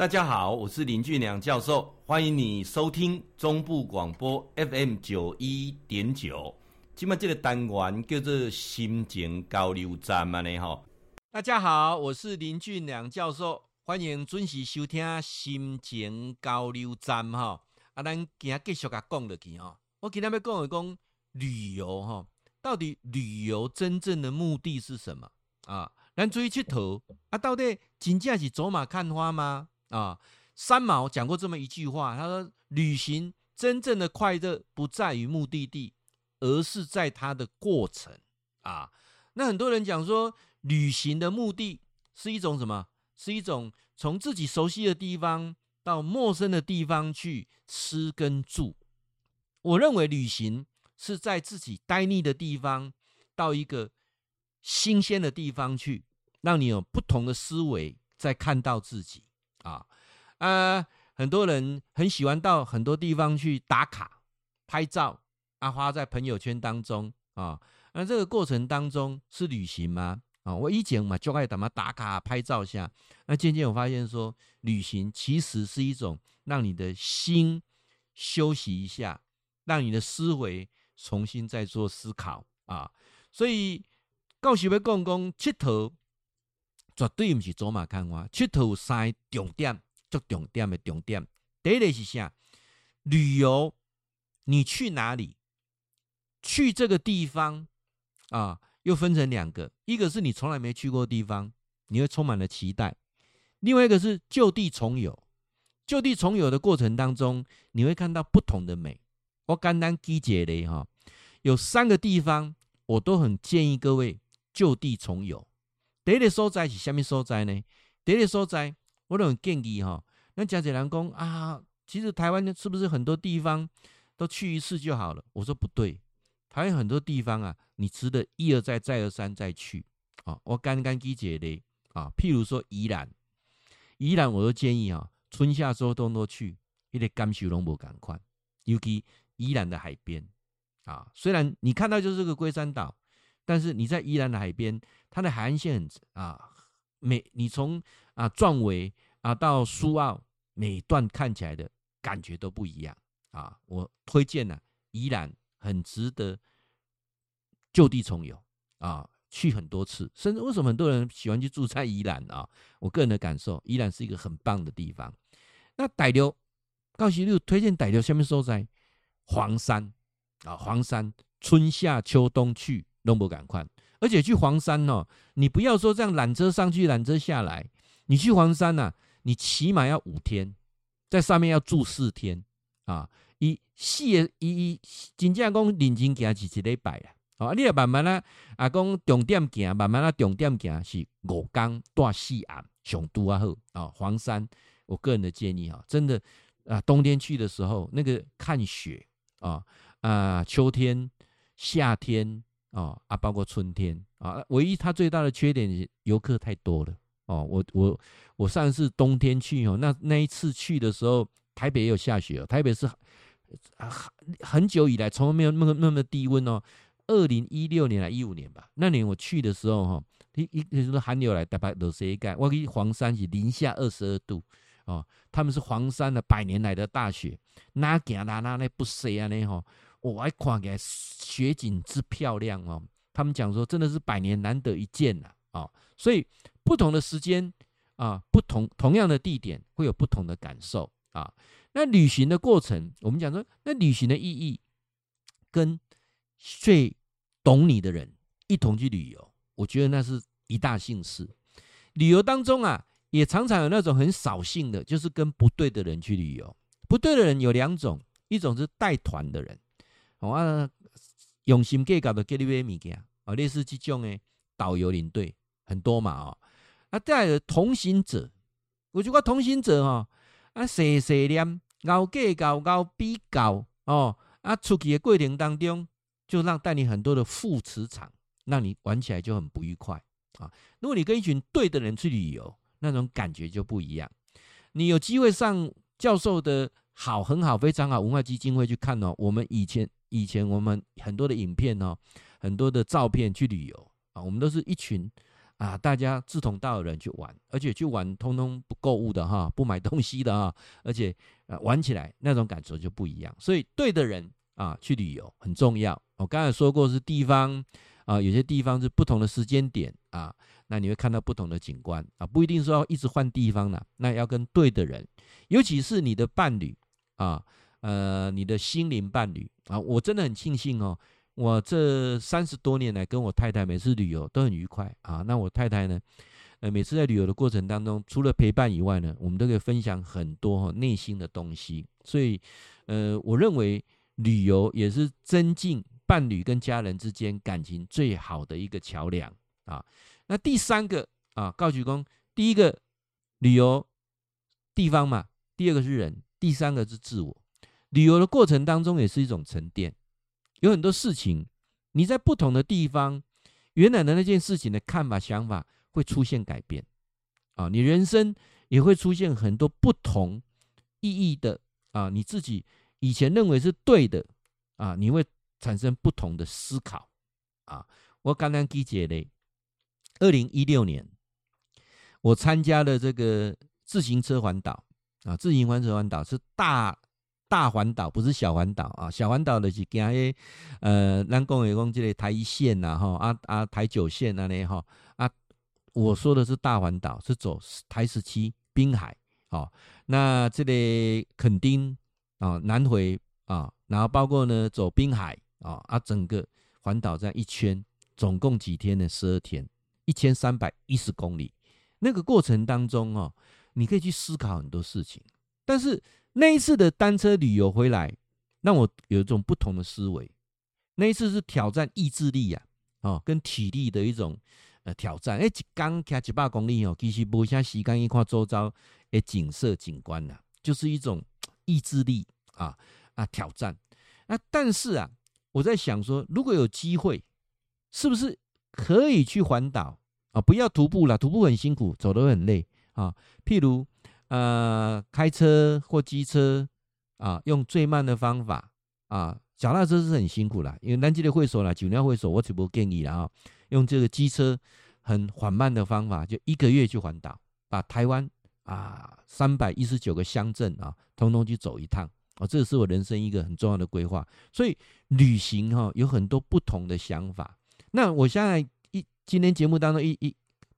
大家好，我是林俊良教授，欢迎你收听中部广播 FM 九一点九。今麦这个单元叫做心情交流站嘛呢哈。大家好，我是林俊良教授，欢迎准时收听心情交流站哈。啊，咱今继续甲讲落去哈。我今天要讲一讲旅游哈，到底旅游真正的目的是什么啊？咱出去佚佗啊，到底真正是走马看花吗？啊，三毛讲过这么一句话，他说：“旅行真正的快乐不在于目的地，而是在它的过程。”啊，那很多人讲说，旅行的目的是一种什么？是一种从自己熟悉的地方到陌生的地方去吃跟住。我认为旅行是在自己待腻的地方到一个新鲜的地方去，让你有不同的思维，在看到自己。啊，呃，很多人很喜欢到很多地方去打卡、拍照，啊，发在朋友圈当中啊。那这个过程当中是旅行吗？啊，我以前嘛就爱怎么打卡、拍照下。那渐渐我发现说，旅行其实是一种让你的心休息一下，让你的思维重新再做思考啊。所以，告诉要讲讲佚佗。绝对不是走马看花，佚佗有三重点，足重点的重点。第一个是啥？旅游，你去哪里？去这个地方啊，又分成两个，一个是你从来没去过的地方，你会充满了期待；另外一个是就地重游。就地重游的过程当中，你会看到不同的美。我简单举一个例哈，有三个地方，我都很建议各位就地重游。第一个所在是什么所在呢？第一个所在，我都很建议哈。那讲起来讲啊，其实台湾是不是很多地方都去一次就好了？我说不对，台湾很多地方啊，你值得一而再、再而三再去啊。我刚刚举一个例啊，譬如说宜兰，宜兰我都建议啊，春夏秋冬都去，一点感受都无同款。尤其宜兰的海边啊，虽然你看到就是个龟山岛。但是你在宜兰的海边，它的海岸线很啊，每你从啊壮围啊到苏澳，每段看起来的感觉都不一样啊。我推荐呢、宜兰很值得就地重游啊，去很多次。甚至为什么很多人喜欢去住在宜兰啊？我个人的感受，宜兰是一个很棒的地方。那傣流告诉你，推荐傣流下面所在黄山啊，黄山春夏秋冬去。都不赶快，而且去黄山哦，你不要说这样缆车上去，缆车下来，你去黄山呐、啊，你起码要五天，在上面要住四天啊。一四一一真正讲认真行是一礼拜啦，啊，你要慢慢啊，啊，讲重点行，慢慢啊，重点行是五江大四岸上都啊好啊。黄山，我个人的建议哈，真的啊，冬天去的时候，那个看雪啊啊，秋天、夏天。哦啊，包括春天啊，唯一它最大的缺点是游客太多了哦。我我我上次冬天去哦，那那一次去的时候，台北也有下雪哦。台北是很很久以来从来没有那么那么低温哦。二零一六年还一五年吧，那年我去的时候哈，一一那时候寒流来，大概落雪盖。我去黄山是零下二十二度哦，他们是黄山的百年来的大雪，那行那那那不塞啊那吼。我还看起来雪景之漂亮哦，他们讲说真的是百年难得一见呐啊，所以不同的时间啊，不同同样的地点会有不同的感受啊。那旅行的过程，我们讲说，那旅行的意义跟最懂你的人一同去旅游，我觉得那是一大幸事。旅游当中啊，也常常有那种很扫兴的，就是跟不对的人去旅游。不对的人有两种，一种是带团的人。我、哦、用心计较的给你买物件，哦，类似这种诶导游领队很多嘛，哦，啊，再来同行者，我觉得同行者哈，啊，细细念，熬计较，熬比较，哦，啊，出去的过程当中，就让带你很多的副磁场，让你玩起来就很不愉快啊。如果你跟一群对的人去旅游，那种感觉就不一样。你有机会上教授的好，很好，非常好文化基金会去看哦，我们以前。以前我们很多的影片哦，很多的照片去旅游啊，我们都是一群啊，大家志同道合的人去玩，而且去玩通通不购物的哈，不买东西的哈，而且啊玩起来那种感受就不一样。所以对的人啊去旅游很重要。我刚才说过是地方啊，有些地方是不同的时间点啊，那你会看到不同的景观啊，不一定说要一直换地方的，那要跟对的人，尤其是你的伴侣啊，呃，你的心灵伴侣啊，我真的很庆幸哦。我这三十多年来跟我太太每次旅游都很愉快啊。那我太太呢，呃，每次在旅游的过程当中，除了陪伴以外呢，我们都可以分享很多哈内心的东西。所以，呃，我认为旅游也是增进伴侣跟家人之间感情最好的一个桥梁啊。那第三个啊，告举公，第一个旅游地方嘛，第二个是人，第三个是自我。旅游的过程当中也是一种沉淀。有很多事情，你在不同的地方，原来的那件事情的看法、想法会出现改变，啊，你人生也会出现很多不同意义的啊，你自己以前认为是对的啊，你会产生不同的思考啊。我刚刚记起来，二零一六年，我参加了这个自行车环岛啊，自行车环岛是大。大环岛不是小环岛啊，小环岛的是行迄呃，咱讲的讲这个台一线呐，哈啊啊台九线那里哈啊，我说的是大环岛，是走台十七滨海，好，那这里垦丁啊南回啊，然后包括呢走滨海啊啊，整个环岛这样一圈，总共几天呢？十二天，一千三百一十公里。那个过程当中哦，你可以去思考很多事情，但是。那一次的单车旅游回来，让我有一种不同的思维。那一次是挑战意志力啊，哦，跟体力的一种呃挑战。哎，一刚开一百公里哦，其实无啥时间一看周遭的景色景观呐，就是一种意志力啊啊挑战。那但是啊，我在想说，如果有机会，是不是可以去环岛啊？不要徒步了，徒步很辛苦，走得很累啊。譬如。呃，开车或机车啊，用最慢的方法啊，脚踏车是很辛苦啦，因为南极的会所啦，九年会所，我只不过建议啦啊，用这个机车很缓慢的方法，就一个月去环岛，把台湾啊三百一十九个乡镇啊，通通去走一趟啊，这是我人生一个很重要的规划。所以旅行哈，有很多不同的想法。那我现在一今天节目当中一一。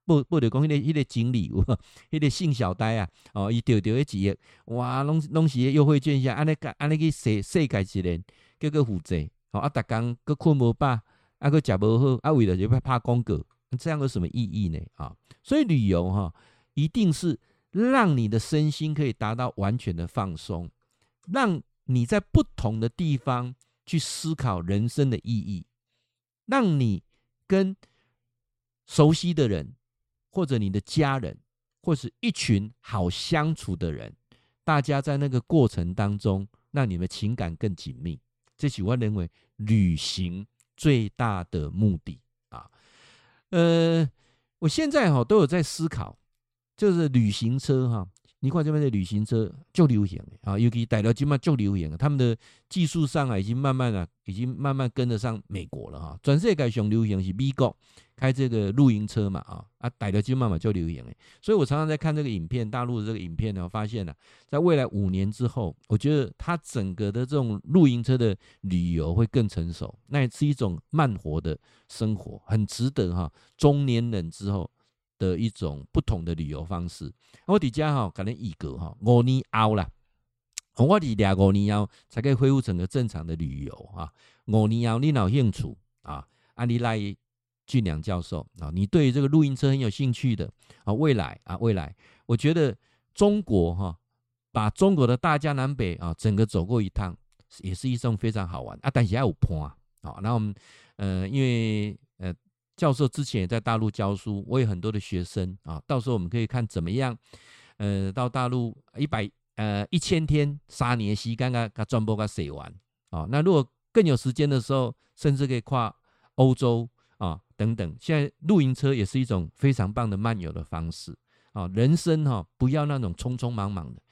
不不得讲，迄个迄个经理，迄个姓小呆啊，哦，伊丢丢一亿，哇，拢拢是优惠券下，安尼个安尼去世世界一人，叫个负债，哦，啊，逐工搁困无饱，啊，搁食无好，啊，为了就要拍广告，这样有什么意义呢？啊，所以旅游哈，一定是让你的身心可以达到完全的放松，让你在不同的地方去思考人生的意义，让你跟熟悉的人。或者你的家人，或是一群好相处的人，大家在那个过程当中，让你们情感更紧密。这是我认为旅行最大的目的啊。呃，我现在哈都有在思考，就是旅行车哈。你看这边的旅行车就流行啊，尤其带到金马就流行，他们的技术上啊已经慢慢啊已经慢慢跟得上美国了哈。全世界上流行是美国开这个露营车嘛啊啊带到今嘛嘛就流行。所以我常常在看这个影片，大陆的这个影片呢，我发现呢，在未来五年之后，我觉得它整个的这种露营车的旅游会更成熟，那也是一种慢活的生活，很值得哈中年人之后。的一种不同的旅游方式，我底下哈可能一个哈五年后啦，我底两五年后才可以恢复整个正常的旅游啊。五年后你有兴趣啊？安利赖俊良教授啊，你对这个露营车很有兴趣的啊？未来啊，未来，我觉得中国哈，把中国的大江南北啊，整个走过一趟，也是一种非常好玩啊。但是还有坡啊，好，那我们呃，因为呃。教授之前也在大陆教书，我有很多的学生啊，到时候我们可以看怎么样，呃，到大陆一百呃一千天三年时间啊，把全部给写完啊。那如果更有时间的时候，甚至可以跨欧洲啊等等。现在露营车也是一种非常棒的漫游的方式啊。人生哈、不要那种匆匆忙忙的。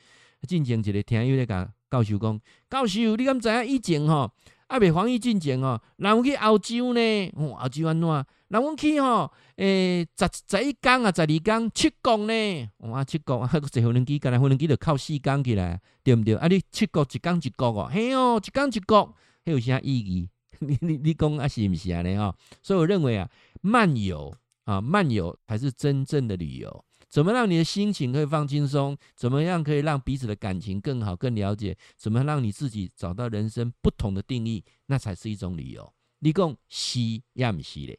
进前一个听友在讲教授讲，教授你敢知影以前吼？啊，未防疫进前哦，人有去澳洲呢？哦，澳洲安怎？那我去吼，诶、欸，十十一工啊，十二工七工呢？哇、七工啊，坐无人机，干来无人机就靠四工起来，对毋对？啊，你七工一工一国哦，嘿哦，一工一国，迄有啥意义？你你你讲啊，是毋是安尼吼？所以我认为啊，漫游啊，漫游才是真正的旅游。怎么让你的心情可以放轻松？怎么样可以让彼此的感情更好、更了解？怎么让你自己找到人生不同的定义？那才是一种旅游。你讲是也毋是咧？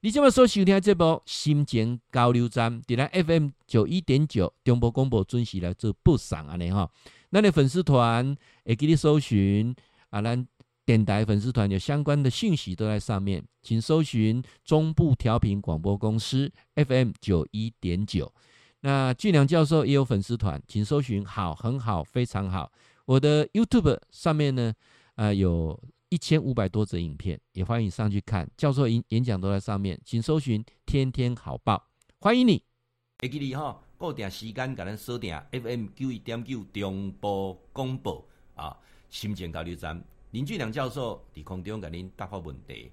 你这么说收听这部心情交流站，点来 FM 九一点九中波广播准时来做播送安尼哈。那你粉丝团会给你搜寻啊，咱电台粉丝团有相关的信息都在上面，请搜寻中部调频广播公司 FM 九一点九。那俊良教授也有粉丝团，请搜寻好，很好，非常好。我的 YouTube 上面呢，呃，有一千五百多则影片，也欢迎你上去看。教授演演讲都在上面，请搜寻天天好报，欢迎你。会记你哈，固定时间给咱锁定 FM 九一点九中波广播啊，心情交流站林俊良教授伫空中给您答复问题。